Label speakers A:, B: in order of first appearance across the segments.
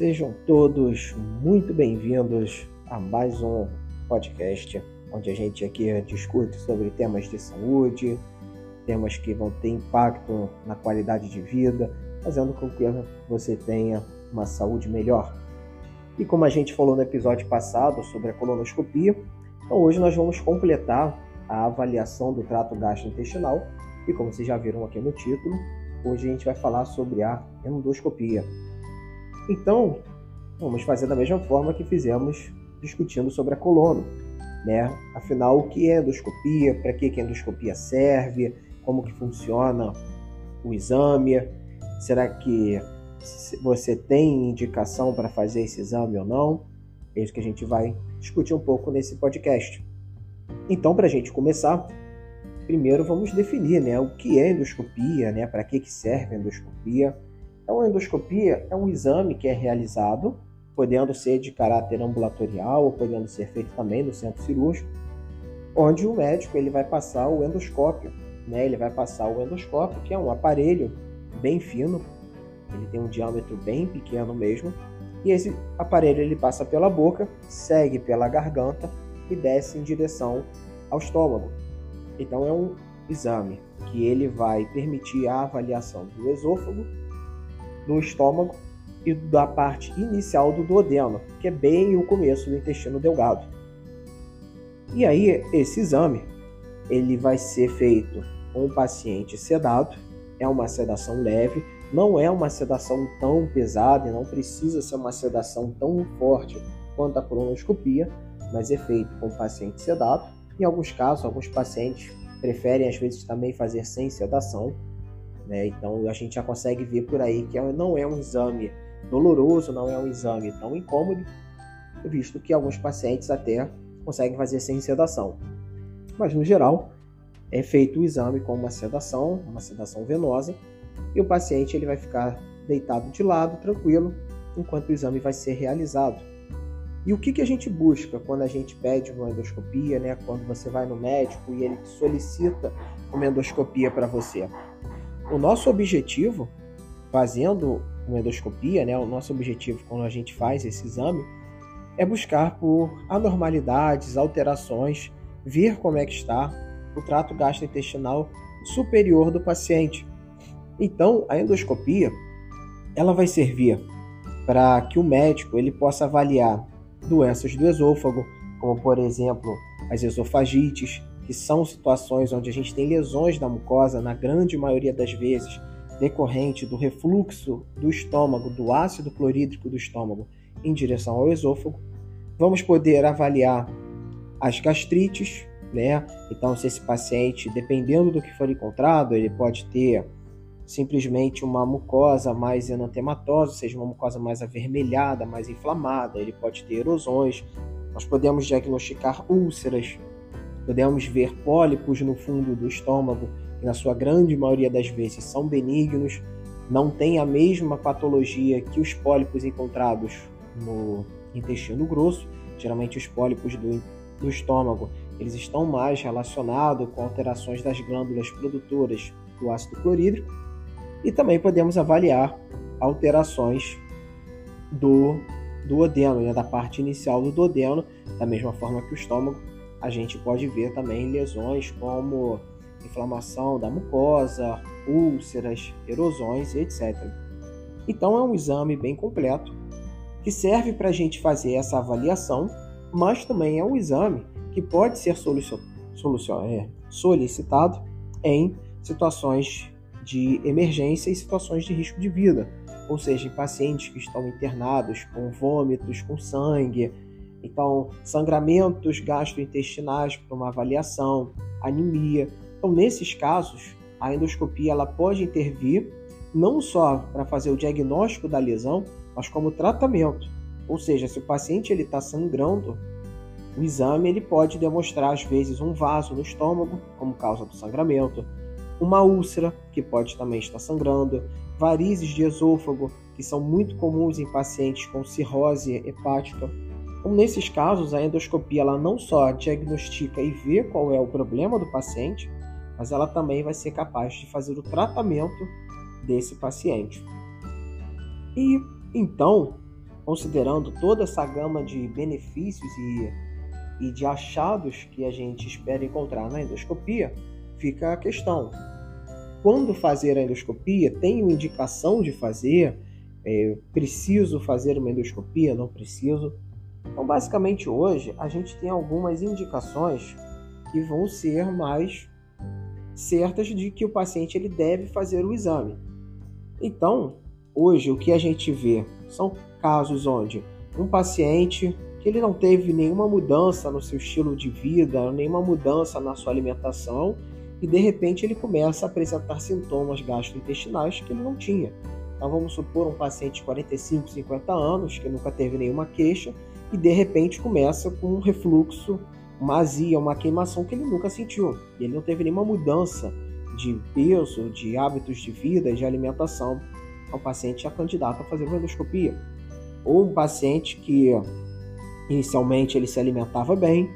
A: Sejam todos muito bem-vindos a mais um podcast onde a gente aqui discute sobre temas de saúde, temas que vão ter impacto na qualidade de vida, fazendo com que você tenha uma saúde melhor. E como a gente falou no episódio passado sobre a colonoscopia, então hoje nós vamos completar a avaliação do trato gastrointestinal e como vocês já viram aqui no título, hoje a gente vai falar sobre a endoscopia. Então, vamos fazer da mesma forma que fizemos discutindo sobre a colono, né? Afinal, o que é endoscopia? Para que a endoscopia serve? Como que funciona o exame? Será que você tem indicação para fazer esse exame ou não? É isso que a gente vai discutir um pouco nesse podcast. Então, para a gente começar, primeiro vamos definir né, o que é endoscopia, né, para que, que serve a endoscopia. Então, a endoscopia é um exame que é realizado, podendo ser de caráter ambulatorial ou podendo ser feito também no centro cirúrgico, onde o médico ele vai passar o endoscópio. Né? Ele vai passar o endoscópio, que é um aparelho bem fino, ele tem um diâmetro bem pequeno mesmo, e esse aparelho ele passa pela boca, segue pela garganta e desce em direção ao estômago. Então é um exame que ele vai permitir a avaliação do esôfago do estômago e da parte inicial do duodeno, que é bem o começo do intestino delgado. E aí, esse exame ele vai ser feito com o paciente sedado, é uma sedação leve, não é uma sedação tão pesada e não precisa ser uma sedação tão forte quanto a colonoscopia, mas é feito com o paciente sedado. Em alguns casos, alguns pacientes preferem às vezes também fazer sem sedação, né? Então a gente já consegue ver por aí que é, não é um exame doloroso, não é um exame tão incômodo, visto que alguns pacientes até conseguem fazer sem sedação. Mas no geral, é feito o exame com uma sedação, uma sedação venosa, e o paciente ele vai ficar deitado de lado, tranquilo, enquanto o exame vai ser realizado. E o que, que a gente busca quando a gente pede uma endoscopia, né? Quando você vai no médico e ele solicita uma endoscopia para você? O nosso objetivo, fazendo uma endoscopia, né, o nosso objetivo quando a gente faz esse exame, é buscar por anormalidades, alterações, ver como é que está o trato gastrointestinal superior do paciente. Então, a endoscopia, ela vai servir para que o médico ele possa avaliar doenças do esôfago, como por exemplo as esofagites, que são situações onde a gente tem lesões da mucosa, na grande maioria das vezes, decorrente do refluxo do estômago, do ácido clorídrico do estômago em direção ao esôfago. Vamos poder avaliar as gastrites, né? Então, se esse paciente, dependendo do que for encontrado, ele pode ter simplesmente uma mucosa mais enantematosa, ou seja, uma mucosa mais avermelhada, mais inflamada, ele pode ter erosões. Nós podemos diagnosticar úlceras, Podemos ver pólipos no fundo do estômago, que na sua grande maioria das vezes são benignos, não têm a mesma patologia que os pólipos encontrados no intestino grosso. Geralmente os pólipos do, do estômago eles estão mais relacionados com alterações das glândulas produtoras do ácido clorídrico e também podemos avaliar alterações do duodeno, né, da parte inicial do duodeno, da mesma forma que o estômago, a gente pode ver também lesões como inflamação da mucosa, úlceras, erosões, etc. Então é um exame bem completo que serve para a gente fazer essa avaliação, mas também é um exame que pode ser é, solicitado em situações de emergência e situações de risco de vida, ou seja, em pacientes que estão internados com vômitos, com sangue, então, sangramentos gastrointestinais para uma avaliação, anemia. Então, nesses casos, a endoscopia ela pode intervir não só para fazer o diagnóstico da lesão, mas como tratamento. Ou seja, se o paciente ele está sangrando, o exame ele pode demonstrar às vezes um vaso no estômago como causa do sangramento, uma úlcera que pode também estar sangrando, varizes de esôfago que são muito comuns em pacientes com cirrose hepática nesses casos, a endoscopia ela não só diagnostica e vê qual é o problema do paciente, mas ela também vai ser capaz de fazer o tratamento desse paciente. E então, considerando toda essa gama de benefícios e, e de achados que a gente espera encontrar na endoscopia, fica a questão: quando fazer a endoscopia? Tenho indicação de fazer? É, preciso fazer uma endoscopia? Não preciso? Então, basicamente, hoje a gente tem algumas indicações que vão ser mais certas de que o paciente ele deve fazer o exame. Então, hoje o que a gente vê são casos onde um paciente que ele não teve nenhuma mudança no seu estilo de vida, nenhuma mudança na sua alimentação e de repente ele começa a apresentar sintomas gastrointestinais que ele não tinha. Então vamos supor um paciente de 45, 50 anos que nunca teve nenhuma queixa e de repente começa com um refluxo, uma azia, uma queimação que ele nunca sentiu. E ele não teve nenhuma mudança de peso, de hábitos de vida, de alimentação. O paciente é candidato a fazer uma endoscopia. Ou um paciente que inicialmente ele se alimentava bem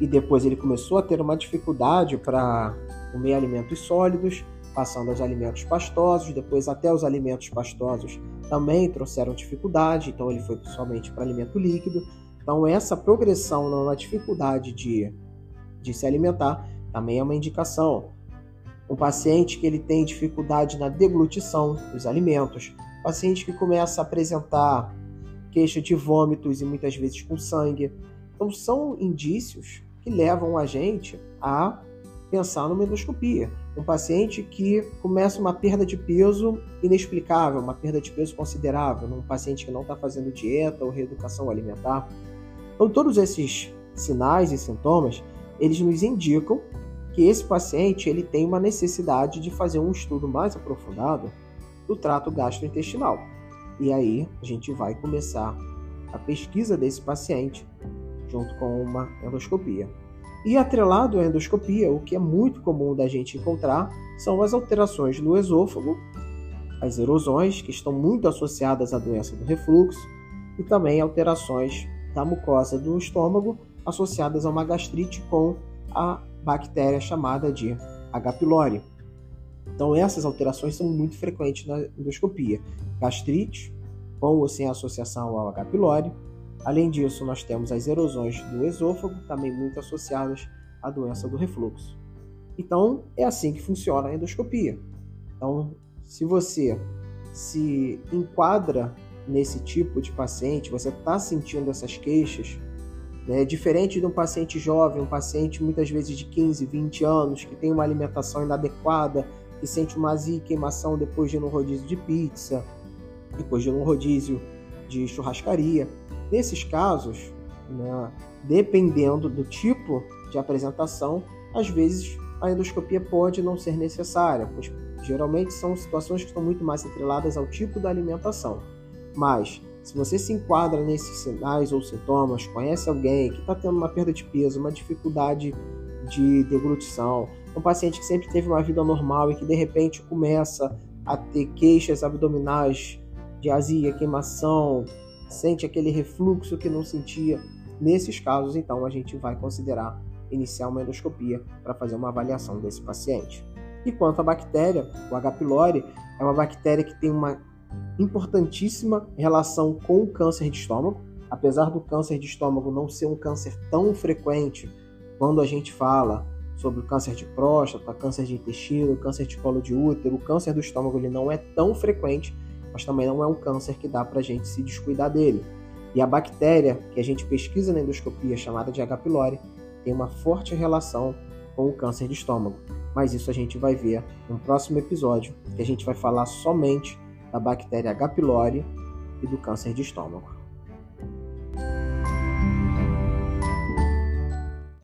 A: e depois ele começou a ter uma dificuldade para comer alimentos sólidos, passando aos alimentos pastosos, depois até os alimentos pastosos também trouxeram dificuldade, então ele foi somente para alimento líquido. Então essa progressão na dificuldade de, de se alimentar também é uma indicação. Um paciente que ele tem dificuldade na deglutição dos alimentos, paciente que começa a apresentar queixa de vômitos e muitas vezes com sangue. Então são indícios que levam a gente a pensar numa endoscopia. Um paciente que começa uma perda de peso inexplicável, uma perda de peso considerável, um paciente que não está fazendo dieta ou reeducação alimentar. Então, todos esses sinais e sintomas, eles nos indicam que esse paciente ele tem uma necessidade de fazer um estudo mais aprofundado do trato gastrointestinal. E aí a gente vai começar a pesquisa desse paciente junto com uma endoscopia. E atrelado à endoscopia, o que é muito comum da gente encontrar são as alterações no esôfago, as erosões, que estão muito associadas à doença do refluxo, e também alterações da mucosa do estômago associadas a uma gastrite com a bactéria chamada de H. pylori. Então essas alterações são muito frequentes na endoscopia. Gastrite, com ou sem associação ao H. pylori, Além disso, nós temos as erosões do esôfago, também muito associadas à doença do refluxo. Então, é assim que funciona a endoscopia. Então, se você se enquadra nesse tipo de paciente, você está sentindo essas queixas, né? diferente de um paciente jovem, um paciente muitas vezes de 15, 20 anos, que tem uma alimentação inadequada, que sente uma azia e queimação depois de no rodízio de pizza, depois de no rodízio de churrascaria. Nesses casos, né, dependendo do tipo de apresentação, às vezes a endoscopia pode não ser necessária, pois geralmente são situações que estão muito mais atreladas ao tipo da alimentação. Mas, se você se enquadra nesses sinais ou sintomas, conhece alguém que está tendo uma perda de peso, uma dificuldade de deglutição, um paciente que sempre teve uma vida normal e que de repente começa a ter queixas abdominais de azia, queimação, sente aquele refluxo que não sentia. Nesses casos, então, a gente vai considerar iniciar uma endoscopia para fazer uma avaliação desse paciente. E quanto à bactéria, o H. pylori é uma bactéria que tem uma importantíssima relação com o câncer de estômago. Apesar do câncer de estômago não ser um câncer tão frequente quando a gente fala sobre o câncer de próstata, câncer de intestino, câncer de colo de útero, o câncer do estômago ele não é tão frequente, mas também não é um câncer que dá para a gente se descuidar dele. E a bactéria que a gente pesquisa na endoscopia, chamada de H. pylori, tem uma forte relação com o câncer de estômago. Mas isso a gente vai ver no próximo episódio, que a gente vai falar somente da bactéria H. pylori e do câncer de estômago.